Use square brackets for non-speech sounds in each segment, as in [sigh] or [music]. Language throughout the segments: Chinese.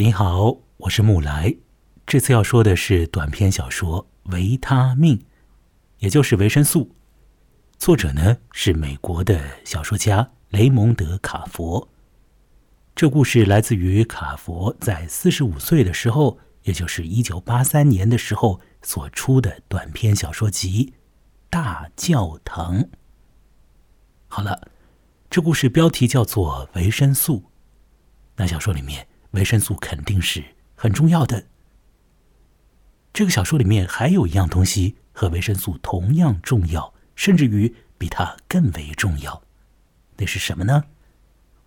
你好，我是木来。这次要说的是短篇小说《维他命》，也就是维生素。作者呢是美国的小说家雷蒙德·卡佛。这故事来自于卡佛在四十五岁的时候，也就是一九八三年的时候所出的短篇小说集《大教堂》。好了，这故事标题叫做维生素。那小说里面。维生素肯定是很重要的。这个小说里面还有一样东西和维生素同样重要，甚至于比它更为重要。那是什么呢？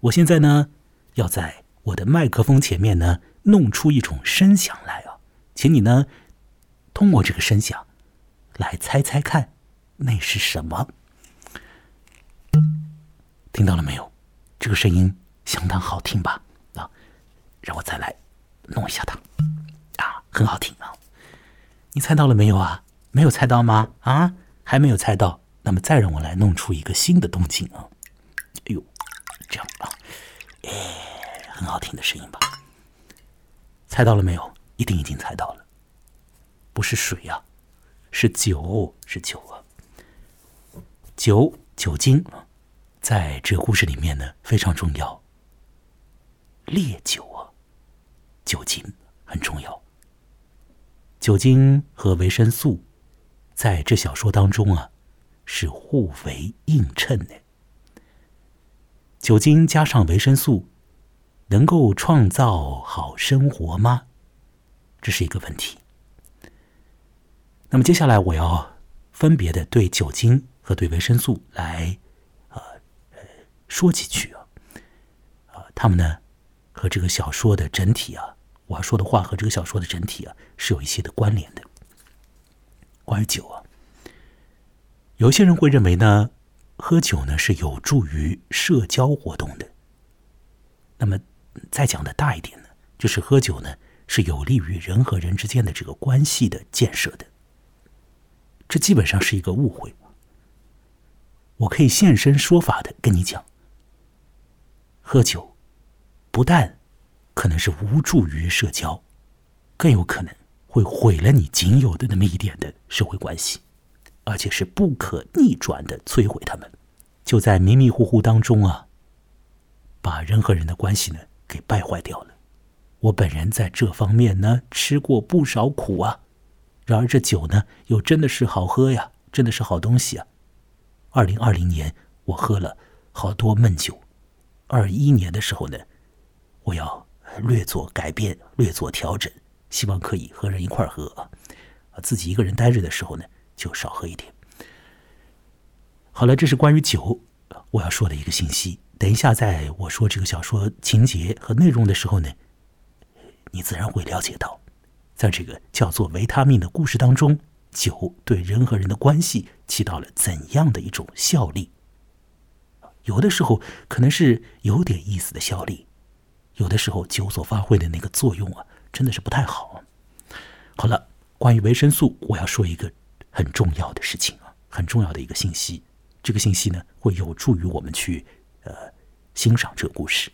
我现在呢要在我的麦克风前面呢弄出一种声响来啊，请你呢通过这个声响来猜猜看那是什么。听到了没有？这个声音相当好听吧？让我再来弄一下它，啊，很好听啊！你猜到了没有啊？没有猜到吗？啊，还没有猜到？那么再让我来弄出一个新的动静啊！哎呦，这样啊，哎，很好听的声音吧？猜到了没有？一定已经猜到了，不是水呀，是酒，是酒啊！酒，酒精，在这个故事里面呢非常重要，烈酒啊。酒精很重要。酒精和维生素在这小说当中啊，是互为映衬的。酒精加上维生素，能够创造好生活吗？这是一个问题。那么接下来我要分别的对酒精和对维生素来呃说几句啊，啊，他们呢和这个小说的整体啊。我说的话和这个小说的整体啊是有一些的关联的。关于酒啊，有些人会认为呢，喝酒呢是有助于社交活动的。那么再讲的大一点呢，就是喝酒呢是有利于人和人之间的这个关系的建设的。这基本上是一个误会。我可以现身说法的跟你讲，喝酒不但。可能是无助于社交，更有可能会毁了你仅有的那么一点的社会关系，而且是不可逆转的摧毁他们。就在迷迷糊糊当中啊，把人和人的关系呢给败坏掉了。我本人在这方面呢吃过不少苦啊，然而这酒呢又真的是好喝呀，真的是好东西啊。二零二零年我喝了好多闷酒，二一年的时候呢，我要。略作改变，略作调整，希望可以和人一块喝啊，自己一个人待着的时候呢，就少喝一点。好了，这是关于酒我要说的一个信息。等一下，在我说这个小说情节和内容的时候呢，你自然会了解到，在这个叫做维他命的故事当中，酒对人和人的关系起到了怎样的一种效力。有的时候可能是有点意思的效力。有的时候酒所发挥的那个作用啊，真的是不太好。好了，关于维生素，我要说一个很重要的事情啊，很重要的一个信息。这个信息呢，会有助于我们去呃欣赏这个故事。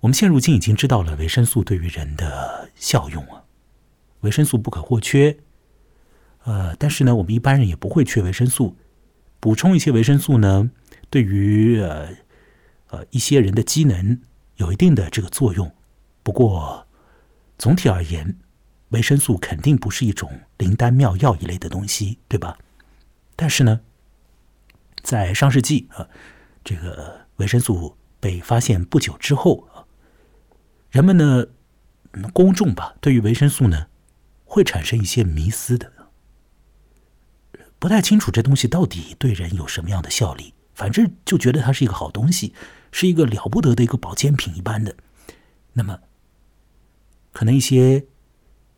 我们现如今已经知道了维生素对于人的效用啊，维生素不可或缺。呃，但是呢，我们一般人也不会缺维生素，补充一些维生素呢，对于呃。呃，一些人的机能有一定的这个作用，不过总体而言，维生素肯定不是一种灵丹妙药一类的东西，对吧？但是呢，在上世纪啊，这个维生素被发现不久之后啊，人们呢，公众吧，对于维生素呢，会产生一些迷思的，不太清楚这东西到底对人有什么样的效力，反正就觉得它是一个好东西。是一个了不得的一个保健品一般的，那么可能一些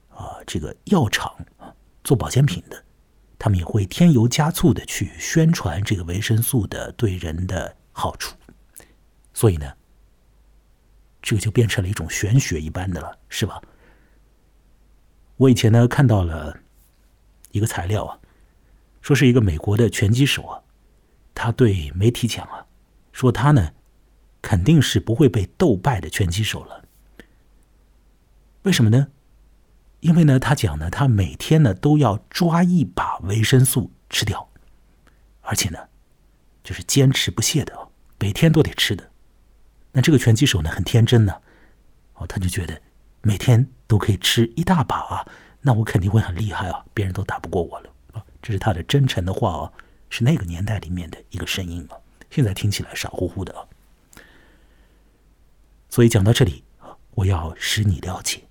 啊这个药厂啊做保健品的，他们也会添油加醋的去宣传这个维生素的对人的好处，所以呢，这个就变成了一种玄学一般的了，是吧？我以前呢看到了一个材料啊，说是一个美国的拳击手啊，他对媒体讲啊，说他呢。肯定是不会被斗败的拳击手了，为什么呢？因为呢，他讲呢，他每天呢都要抓一把维生素吃掉，而且呢，就是坚持不懈的，每天都得吃的。那这个拳击手呢，很天真呢，哦，他就觉得每天都可以吃一大把啊，那我肯定会很厉害啊，别人都打不过我了啊。这是他的真诚的话哦，是那个年代里面的一个声音啊，现在听起来傻乎乎的啊。所以讲到这里，我要使你了解。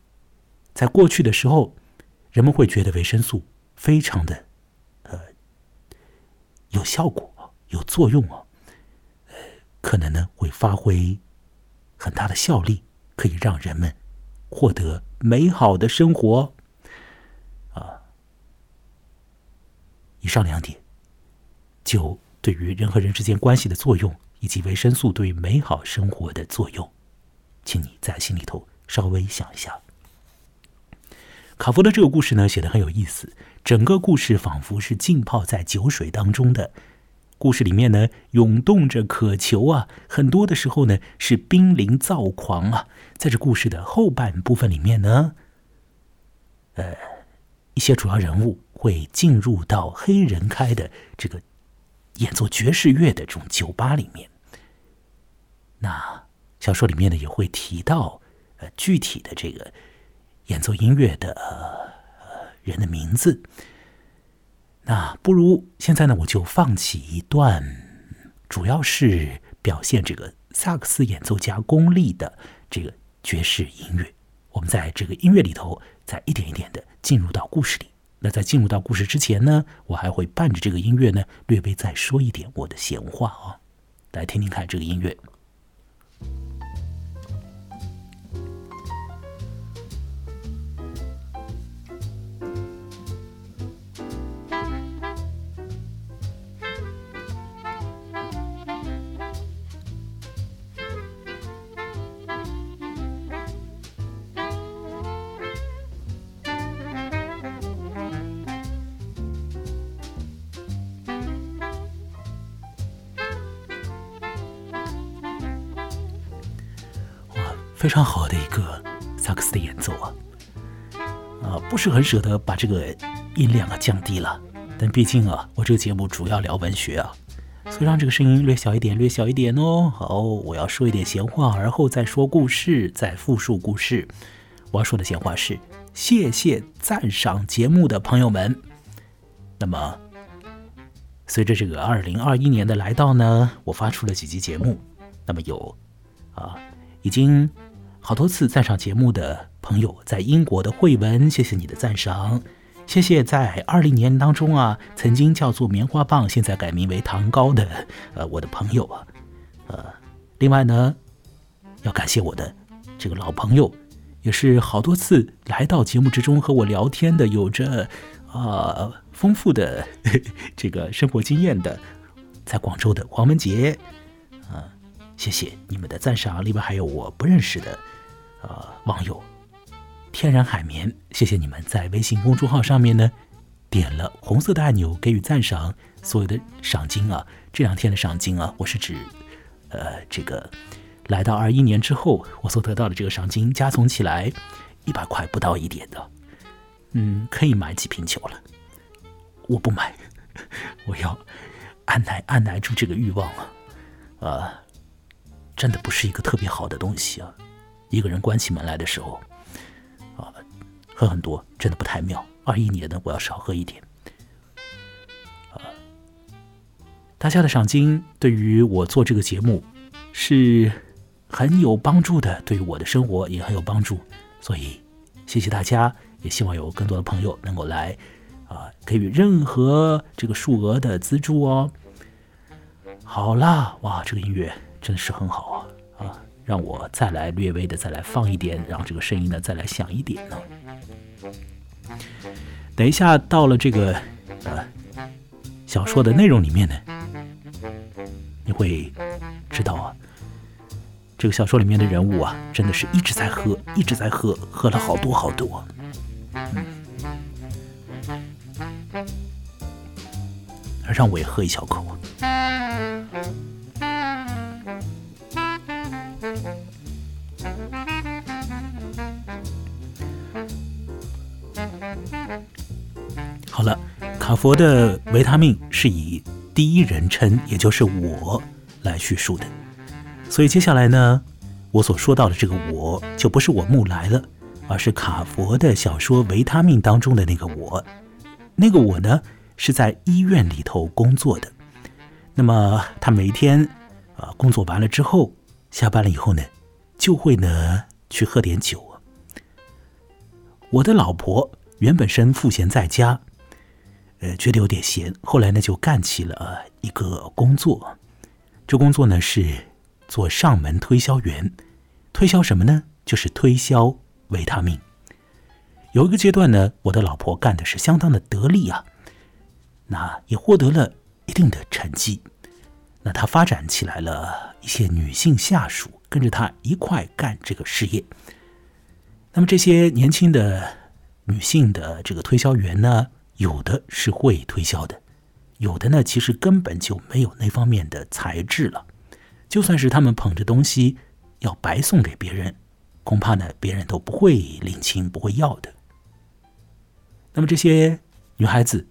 在过去的时候，人们会觉得维生素非常的，呃，有效果、有作用啊，呃，可能呢会发挥很大的效力，可以让人们获得美好的生活。啊，以上两点，就对于人和人之间关系的作用，以及维生素对于美好生活的作用，请你在心里头稍微想一下。卡夫的这个故事呢，写的很有意思。整个故事仿佛是浸泡在酒水当中的。故事里面呢，涌动着渴求啊，很多的时候呢，是濒临躁狂啊。在这故事的后半部分里面呢，呃，一些主要人物会进入到黑人开的这个演奏爵士乐的这种酒吧里面。那小说里面呢，也会提到呃具体的这个。演奏音乐的呃人的名字，那不如现在呢，我就放起一段，主要是表现这个萨克斯演奏家功力的这个爵士音乐。我们在这个音乐里头，再一点一点的进入到故事里。那在进入到故事之前呢，我还会伴着这个音乐呢，略微再说一点我的闲话啊，来听听看这个音乐。非常好的一个萨克斯的演奏啊，啊，不是很舍得把这个音量啊降低了，但毕竟啊，我这个节目主要聊文学啊，所以让这个声音略小一点，略小一点哦。好，我要说一点闲话，而后再说故事，再复述故事。我要说的闲话是：谢谢赞赏节目的朋友们。那么，随着这个二零二一年的来到呢，我发出了几集节目，那么有啊，已经。好多次赞赏节目的朋友，在英国的慧文，谢谢你的赞赏，谢谢在二零年当中啊，曾经叫做棉花棒，现在改名为糖糕的呃我的朋友啊，呃，另外呢，要感谢我的这个老朋友，也是好多次来到节目之中和我聊天的，有着啊丰富的这个生活经验的，在广州的黄文杰，啊，谢谢你们的赞赏，另外还有我不认识的。呃，网友天然海绵，谢谢你们在微信公众号上面呢点了红色的按钮给予赞赏，所有的赏金啊，这两天的赏金啊，我是指呃这个来到二一年之后我所得到的这个赏金加总起来一百块不到一点的，嗯，可以买几瓶酒了，我不买，[laughs] 我要按耐按耐住这个欲望啊，啊，真的不是一个特别好的东西啊。一个人关起门来的时候，啊，喝很多真的不太妙。二一年呢，我要少喝一点。啊，大家的赏金对于我做这个节目是很有帮助的，对于我的生活也很有帮助。所以谢谢大家，也希望有更多的朋友能够来啊，给予任何这个数额的资助哦。好啦，哇，这个音乐真的是很好啊。让我再来略微的再来放一点，让这个声音呢再来响一点呢。等一下到了这个呃小说的内容里面呢，你会知道啊，这个小说里面的人物啊，真的是一直在喝，一直在喝，喝了好多好多。嗯，让我也喝一小口。佛的维他命是以第一人称，也就是我来叙述的，所以接下来呢，我所说到的这个我就不是我木来了，而是卡佛的小说《维他命》当中的那个我。那个我呢，是在医院里头工作的。那么他每天啊工作完了之后，下班了以后呢，就会呢去喝点酒。我的老婆原本身赋闲在家。呃，觉得有点闲，后来呢就干起了一个工作。这工作呢是做上门推销员，推销什么呢？就是推销维他命。有一个阶段呢，我的老婆干的是相当的得力啊，那也获得了一定的成绩。那她发展起来了一些女性下属，跟着她一块干这个事业。那么这些年轻的女性的这个推销员呢？有的是会推销的，有的呢其实根本就没有那方面的才智了。就算是他们捧着东西要白送给别人，恐怕呢别人都不会领情，不会要的。那么这些女孩子，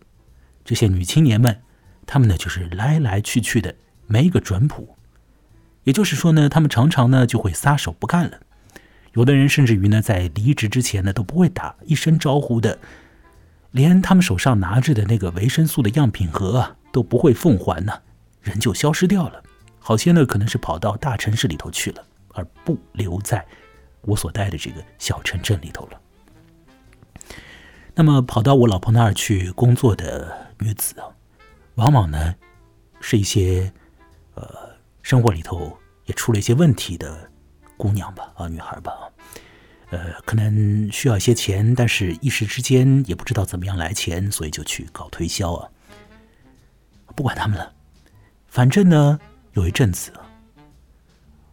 这些女青年们，她们呢就是来来去去的没一个准谱。也就是说呢，她们常常呢就会撒手不干了。有的人甚至于呢在离职之前呢都不会打一声招呼的。连他们手上拿着的那个维生素的样品盒啊都不会奉还呢，人就消失掉了。好些呢可能是跑到大城市里头去了，而不留在我所待的这个小城镇里头了。那么跑到我老婆那儿去工作的女子啊，往往呢是一些呃生活里头也出了一些问题的姑娘吧啊女孩吧啊。呃，可能需要一些钱，但是一时之间也不知道怎么样来钱，所以就去搞推销啊。不管他们了，反正呢，有一阵子，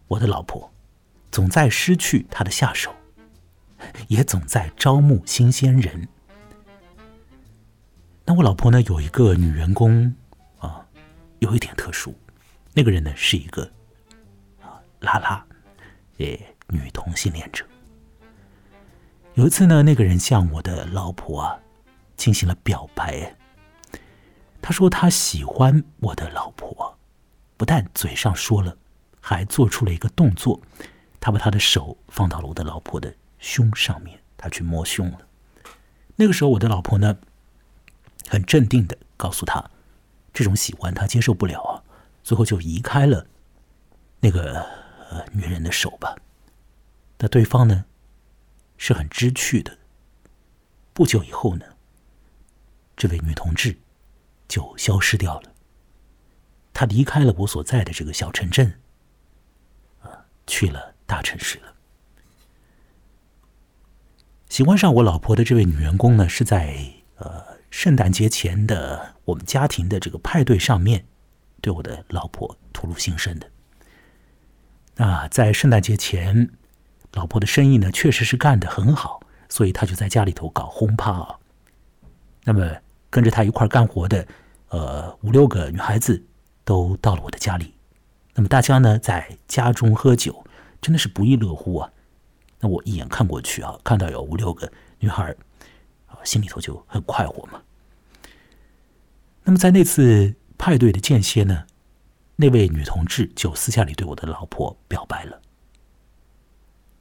我的老婆总在失去她的下手，也总在招募新鲜人。那我老婆呢，有一个女员工啊，有一点特殊，那个人呢是一个啊拉拉，诶，女同性恋者。有一次呢，那个人向我的老婆啊进行了表白。他说他喜欢我的老婆，不但嘴上说了，还做出了一个动作。他把他的手放到了我的老婆的胸上面，他去摸胸了。那个时候，我的老婆呢很镇定的告诉他，这种喜欢他接受不了啊，最后就移开了那个女人的手吧。那对方呢？是很知趣的。不久以后呢，这位女同志就消失掉了。她离开了我所在的这个小城镇，啊，去了大城市了。喜欢上我老婆的这位女员工呢，是在呃圣诞节前的我们家庭的这个派对上面，对我的老婆吐露心声的。那在圣诞节前。老婆的生意呢，确实是干得很好，所以他就在家里头搞轰趴啊。那么跟着他一块干活的，呃，五六个女孩子都到了我的家里。那么大家呢，在家中喝酒，真的是不亦乐乎啊。那我一眼看过去啊，看到有五六个女孩啊，心里头就很快活嘛。那么在那次派对的间歇呢，那位女同志就私下里对我的老婆表白了。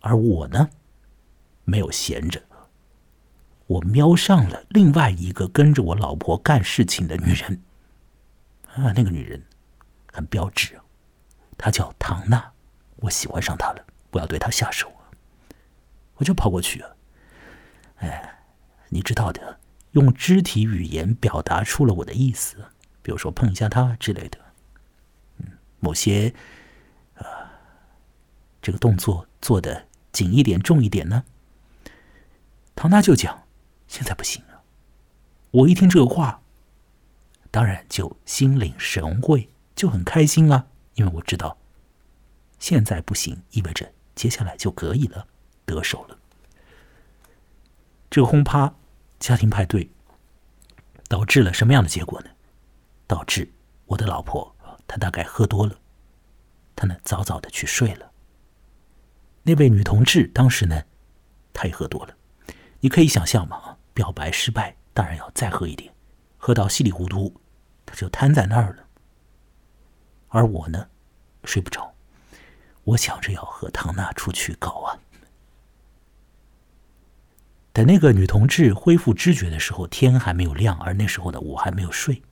而我呢，没有闲着，我瞄上了另外一个跟着我老婆干事情的女人。啊，那个女人很标致，她叫唐娜，我喜欢上她了，我要对她下手！我就跑过去啊，哎，你知道的，用肢体语言表达出了我的意思，比如说碰一下她之类的，某些啊，这个动作做的。紧一点，重一点呢？唐娜就讲：“现在不行了。”我一听这话，当然就心领神会，就很开心啊，因为我知道现在不行，意味着接下来就可以了，得手了。这个轰趴家庭派对导致了什么样的结果呢？导致我的老婆她大概喝多了，她呢早早的去睡了。那位女同志当时呢，她也喝多了。你可以想象嘛，表白失败，当然要再喝一点，喝到稀里糊涂，他就瘫在那儿了。而我呢，睡不着，我想着要和唐娜出去搞啊。等那个女同志恢复知觉的时候，天还没有亮，而那时候的我还没有睡。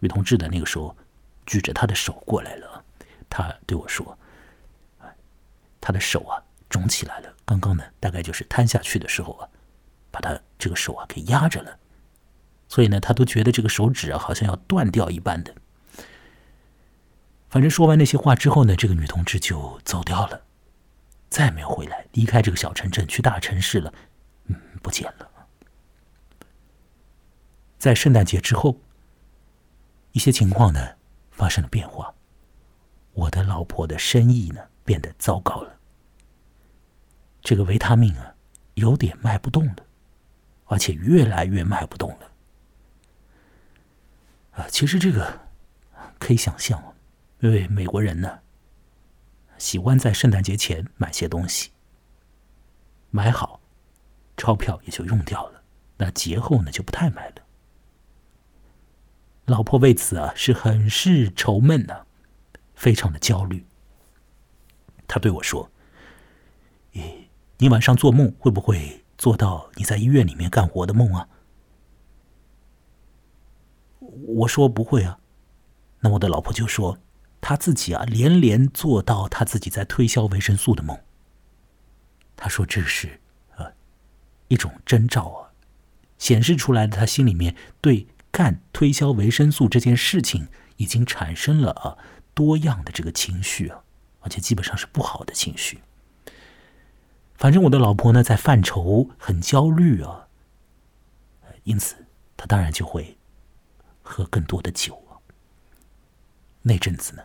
女同志的那个时候举着她的手过来了，她对我说：“他的手啊肿起来了，刚刚呢大概就是瘫下去的时候啊，把他这个手啊给压着了，所以呢他都觉得这个手指啊好像要断掉一般的。反正说完那些话之后呢，这个女同志就走掉了，再也没有回来，离开这个小城镇去大城市了。”嗯，不见了。在圣诞节之后，一些情况呢发生了变化。我的老婆的生意呢变得糟糕了。这个维他命啊，有点卖不动了，而且越来越卖不动了。啊，其实这个可以想象，因为美国人呢喜欢在圣诞节前买些东西，买好。钞票也就用掉了，那节后呢就不太买了。老婆为此啊是很是愁闷呢，非常的焦虑。他对我说：“咦，你晚上做梦会不会做到你在医院里面干活的梦啊？”我说不会啊。那我的老婆就说：“她自己啊连连做到她自己在推销维生素的梦。”他说这是。一种征兆啊，显示出来的，他心里面对干推销维生素这件事情已经产生了啊多样的这个情绪啊，而且基本上是不好的情绪。反正我的老婆呢在犯愁，很焦虑啊，因此她当然就会喝更多的酒啊。那阵子呢，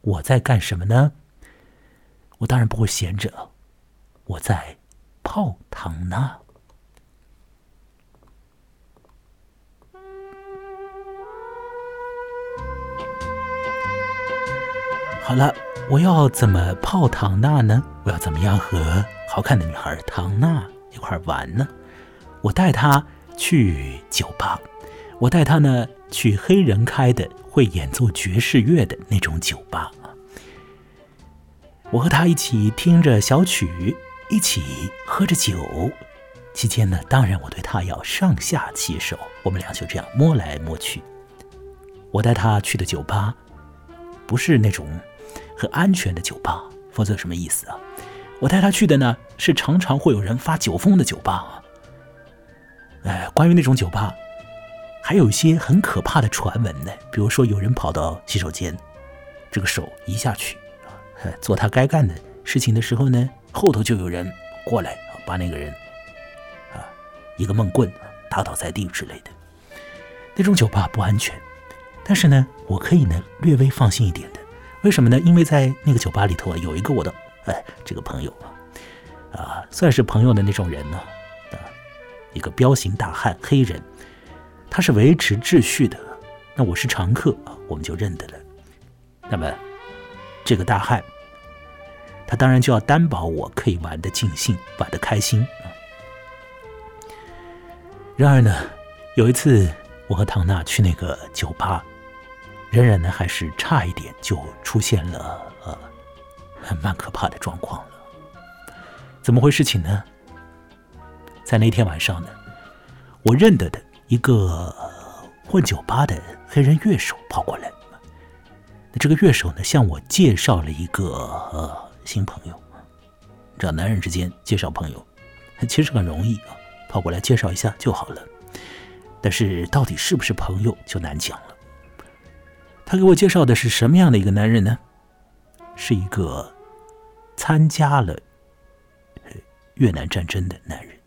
我在干什么呢？我当然不会闲着，我在。泡汤呢？好了，我要怎么泡唐娜呢？我要怎么样和好看的女孩唐娜一块玩呢？我带她去酒吧，我带她呢去黑人开的会演奏爵士乐的那种酒吧我和她一起听着小曲。一起喝着酒，期间呢，当然我对他要上下其手，我们俩就这样摸来摸去。我带他去的酒吧，不是那种很安全的酒吧，否则什么意思啊？我带他去的呢，是常常会有人发酒疯的酒吧啊。哎，关于那种酒吧，还有一些很可怕的传闻呢，比如说有人跑到洗手间，这个手一下去，做他该干的事情的时候呢。后头就有人过来，把那个人啊一个闷棍打倒在地之类的。那种酒吧不安全，但是呢，我可以呢略微放心一点的。为什么呢？因为在那个酒吧里头啊，有一个我的哎这个朋友啊，啊算是朋友的那种人呢啊，一个彪形大汉黑人，他是维持秩序的。那我是常客，我们就认得了。那么这个大汉。他当然就要担保我可以玩的尽兴，玩的开心啊。然而呢，有一次我和唐娜去那个酒吧，仍然呢还是差一点就出现了呃蛮可怕的状况了。怎么回事情呢？在那天晚上呢，我认得的一个混酒吧的黑人乐手跑过来，那这个乐手呢向我介绍了一个呃。新朋友，找男人之间介绍朋友，其实很容易啊，跑过来介绍一下就好了。但是到底是不是朋友就难讲了。他给我介绍的是什么样的一个男人呢？是一个参加了越南战争的男人。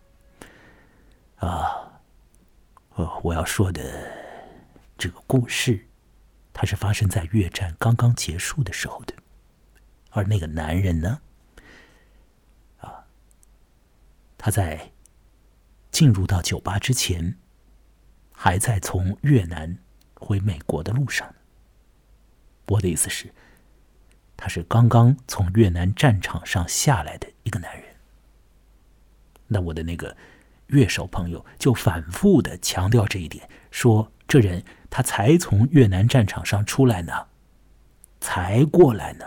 啊，呃，我要说的这个故事，它是发生在越战刚刚结束的时候的。而那个男人呢？啊，他在进入到酒吧之前，还在从越南回美国的路上。我的意思是，他是刚刚从越南战场上下来的一个男人。那我的那个乐手朋友就反复的强调这一点，说这人他才从越南战场上出来呢，才过来呢，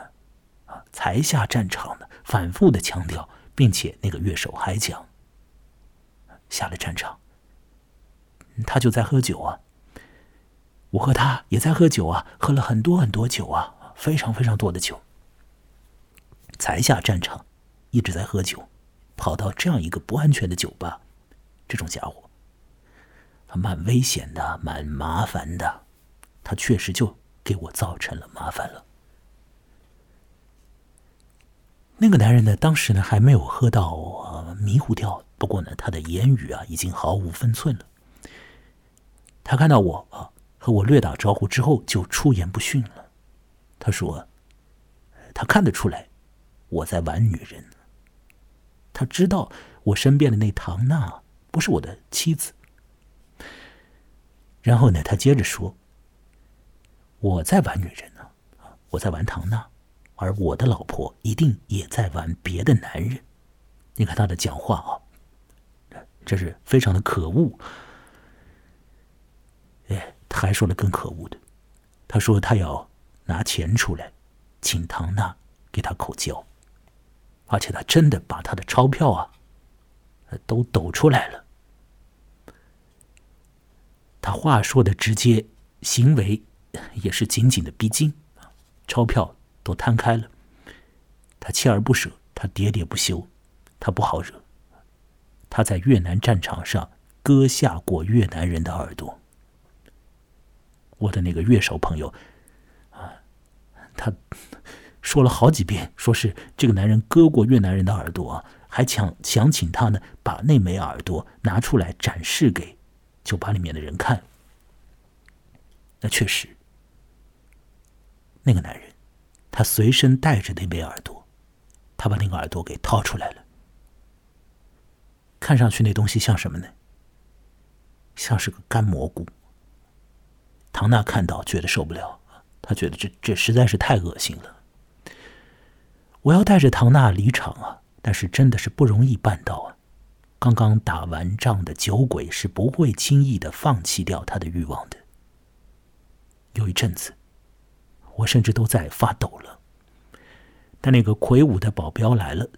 啊，才下战场呢，反复的强调，并且那个乐手还讲，下了战场，他就在喝酒啊，我和他也在喝酒啊，喝了很多很多酒啊，非常非常多的酒，才下战场，一直在喝酒。跑到这样一个不安全的酒吧，这种家伙，他蛮危险的，蛮麻烦的，他确实就给我造成了麻烦了。那个男人呢，当时呢还没有喝到迷糊掉，不过呢，他的言语啊已经毫无分寸了。他看到我啊我略打招呼之后，就出言不逊了。他说：“他看得出来我在玩女人。”他知道我身边的那唐娜不是我的妻子。然后呢，他接着说：“我在玩女人呢，我在玩唐娜，而我的老婆一定也在玩别的男人。”你看他的讲话啊，这是非常的可恶。他还说了更可恶的，他说他要拿钱出来，请唐娜给他口交。而且他真的把他的钞票啊，都抖出来了。他话说的直接，行为也是紧紧的逼近，钞票都摊开了。他锲而不舍，他喋喋不休，他不好惹。他在越南战场上割下过越南人的耳朵。我的那个乐手朋友，啊，他。说了好几遍，说是这个男人割过越南人的耳朵啊，还想想请他呢把那枚耳朵拿出来展示给酒吧里面的人看。那确实，那个男人他随身带着那枚耳朵，他把那个耳朵给掏出来了，看上去那东西像什么呢？像是个干蘑菇。唐娜看到觉得受不了，他觉得这这实在是太恶心了。我要带着唐娜离场啊！但是真的是不容易办到啊！刚刚打完仗的酒鬼是不会轻易的放弃掉他的欲望的。有一阵子，我甚至都在发抖了。但那个魁梧的保镖来了，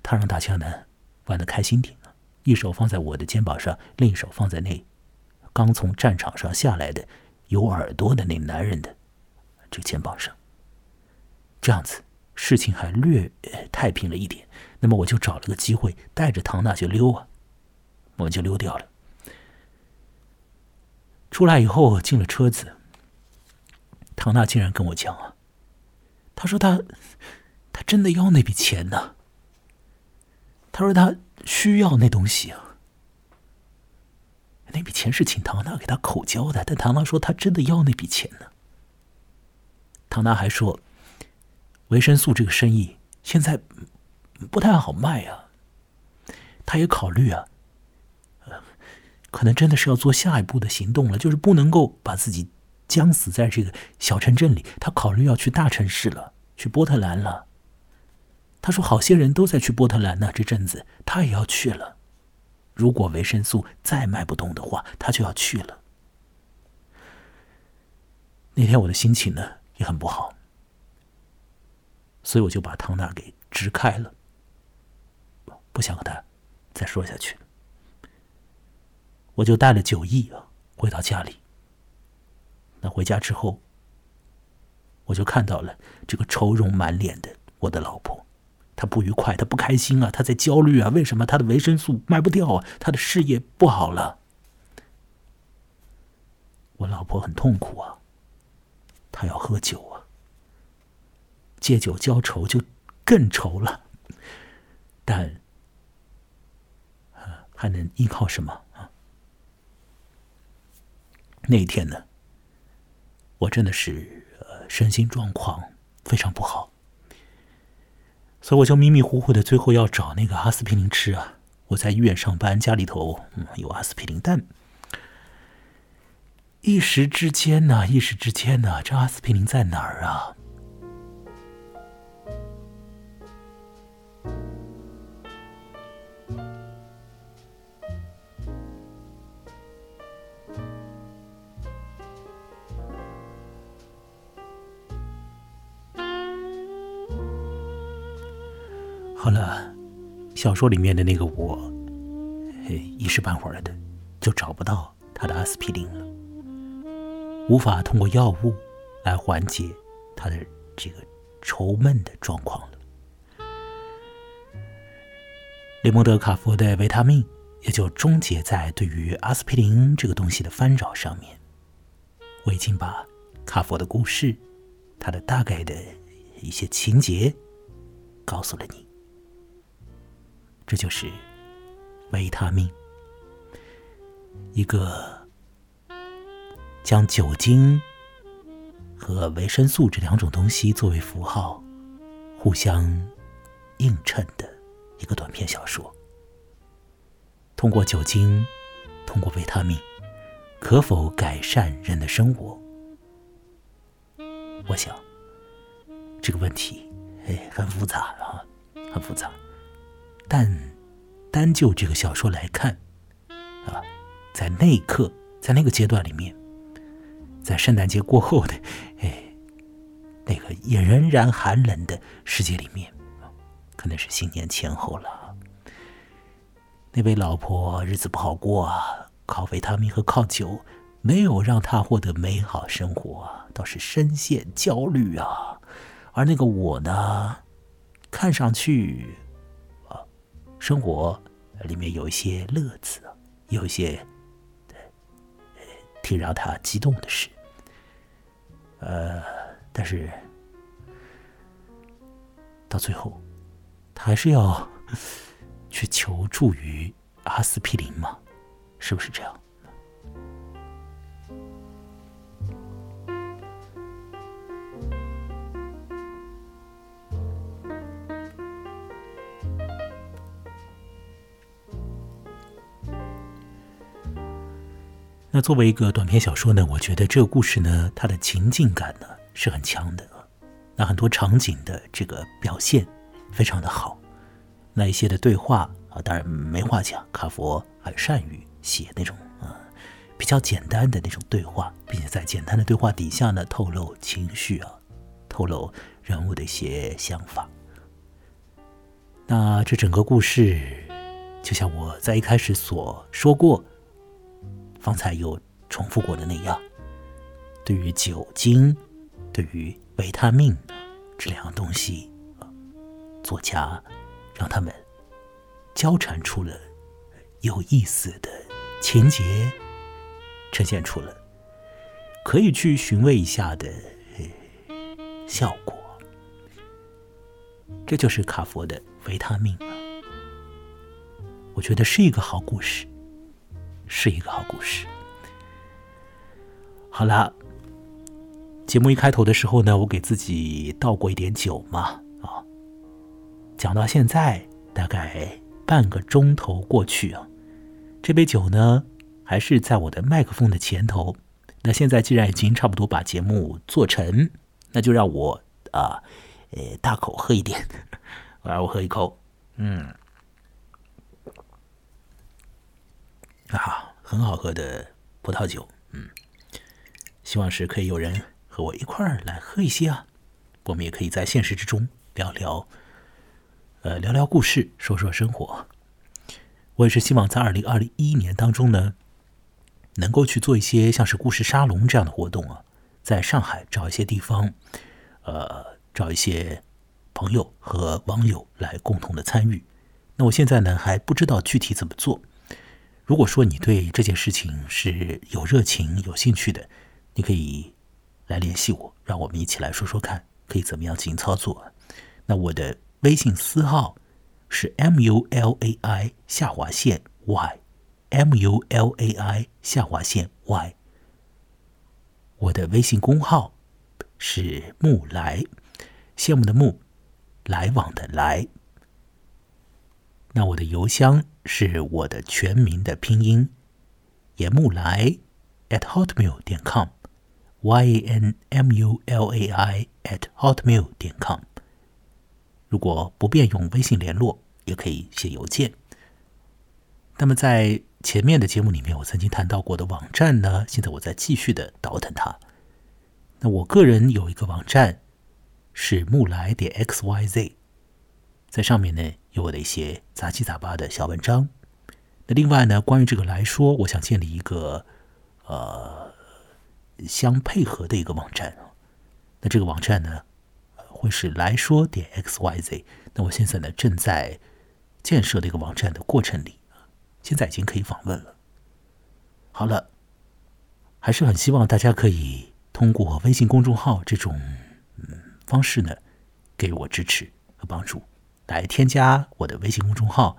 他让大家呢玩的开心点啊！一手放在我的肩膀上，另一手放在那刚从战场上下来的有耳朵的那男人的这个肩膀上，这样子。事情还略太平了一点，那么我就找了个机会带着唐娜就溜啊，我就溜掉了。出来以后进了车子，唐娜竟然跟我讲啊，她说她她真的要那笔钱呢，他说他需要那东西啊，那笔钱是请唐娜给他口交的，但唐娜说他真的要那笔钱呢。唐娜还说。维生素这个生意现在不太好卖啊，他也考虑啊，可能真的是要做下一步的行动了，就是不能够把自己僵死在这个小城镇里，他考虑要去大城市了，去波特兰了。他说好些人都在去波特兰呢，这阵子他也要去了。如果维生素再卖不动的话，他就要去了。那天我的心情呢也很不好。所以我就把唐娜给支开了，不想和他再说下去。我就带了酒意啊，回到家里。那回家之后，我就看到了这个愁容满脸的我的老婆，他不愉快，他不开心啊，他在焦虑啊，为什么他的维生素卖不掉啊？他的事业不好了。我老婆很痛苦啊，她要喝酒啊。借酒浇愁就更愁了，但还能依靠什么啊？那一天呢，我真的是呃身心状况非常不好，所以我就迷迷糊糊的，最后要找那个阿司匹林吃啊。我在医院上班，家里头嗯有阿司匹林，但一时之间呢，一时之间呢，这阿司匹林在哪儿啊？好了，小说里面的那个我，一时半会儿的就找不到他的阿司匹林了，无法通过药物来缓解他的这个愁闷的状况了。雷蒙德·卡佛的维他命也就终结在对于阿司匹林这个东西的翻找上面。我已经把卡佛的故事，他的大概的一些情节告诉了你。这就是维他命，一个将酒精和维生素这两种东西作为符号互相映衬的一个短篇小说。通过酒精，通过维他命，可否改善人的生活？我想这个问题，哎，很复杂啊，很复杂。但单就这个小说来看，啊，在那一刻，在那个阶段里面，在圣诞节过后的，哎，那个也仍然寒冷的世界里面，可能是新年前后了。那位老婆日子不好过啊，靠维他命和靠酒，没有让她获得美好生活，倒是深陷焦虑啊。而那个我呢，看上去。生活里面有一些乐子，有一些挺让他激动的事，呃，但是到最后，他还是要 [laughs] 去求助于阿司匹林嘛？是不是这样？那作为一个短篇小说呢，我觉得这个故事呢，它的情境感呢是很强的。那很多场景的这个表现非常的好。那一些的对话啊，当然没话讲，卡佛很善于写那种啊比较简单的那种对话，并且在简单的对话底下呢，透露情绪啊，透露人物的一些想法。那这整个故事，就像我在一开始所说过。方才有重复过的那样，对于酒精，对于维他命这两样东西，作家让他们交缠出了有意思的情节，呈现出了可以去寻味一下的效果。这就是卡佛的维他命啊，我觉得是一个好故事。是一个好故事。好了，节目一开头的时候呢，我给自己倒过一点酒嘛，啊，讲到现在大概半个钟头过去啊，这杯酒呢还是在我的麦克风的前头。那现在既然已经差不多把节目做成，那就让我啊，呃，大口喝一点。[laughs] 我来，我喝一口，嗯。啊，很好喝的葡萄酒，嗯，希望是可以有人和我一块儿来喝一些啊。我们也可以在现实之中聊聊，呃，聊聊故事，说说生活。我也是希望在二零二零一年当中呢，能够去做一些像是故事沙龙这样的活动啊，在上海找一些地方，呃，找一些朋友和网友来共同的参与。那我现在呢还不知道具体怎么做。如果说你对这件事情是有热情、有兴趣的，你可以来联系我，让我们一起来说说看，可以怎么样进行操作。那我的微信私号是 m u l a i 下划线 y，m u l a i 下划线 y。我的微信公号是木来，羡慕的慕，来往的来。那我的邮箱是我的全名的拼音，严木来 at hotmail 点 com，y a n m u l a i at hotmail 点 com。如果不便用微信联络，也可以写邮件。那么在前面的节目里面，我曾经谈到过的网站呢，现在我在继续的倒腾它。那我个人有一个网站是木来点 x y z。在上面呢有我的一些杂七杂八的小文章。那另外呢，关于这个来说，我想建立一个呃相配合的一个网站那这个网站呢会是来说点 x y z。那我现在呢正在建设的一个网站的过程里，现在已经可以访问了。好了，还是很希望大家可以通过微信公众号这种嗯方式呢，给我支持和帮助，来添加我的微信公众号，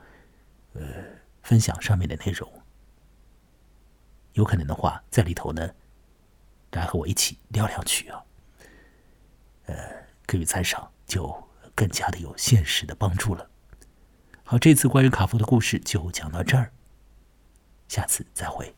呃，分享上面的内容。有可能的话，在里头呢，来和我一起聊两句啊，呃，给予赞赏，就更加的有现实的帮助了。好，这次关于卡夫的故事就讲到这儿，下次再会。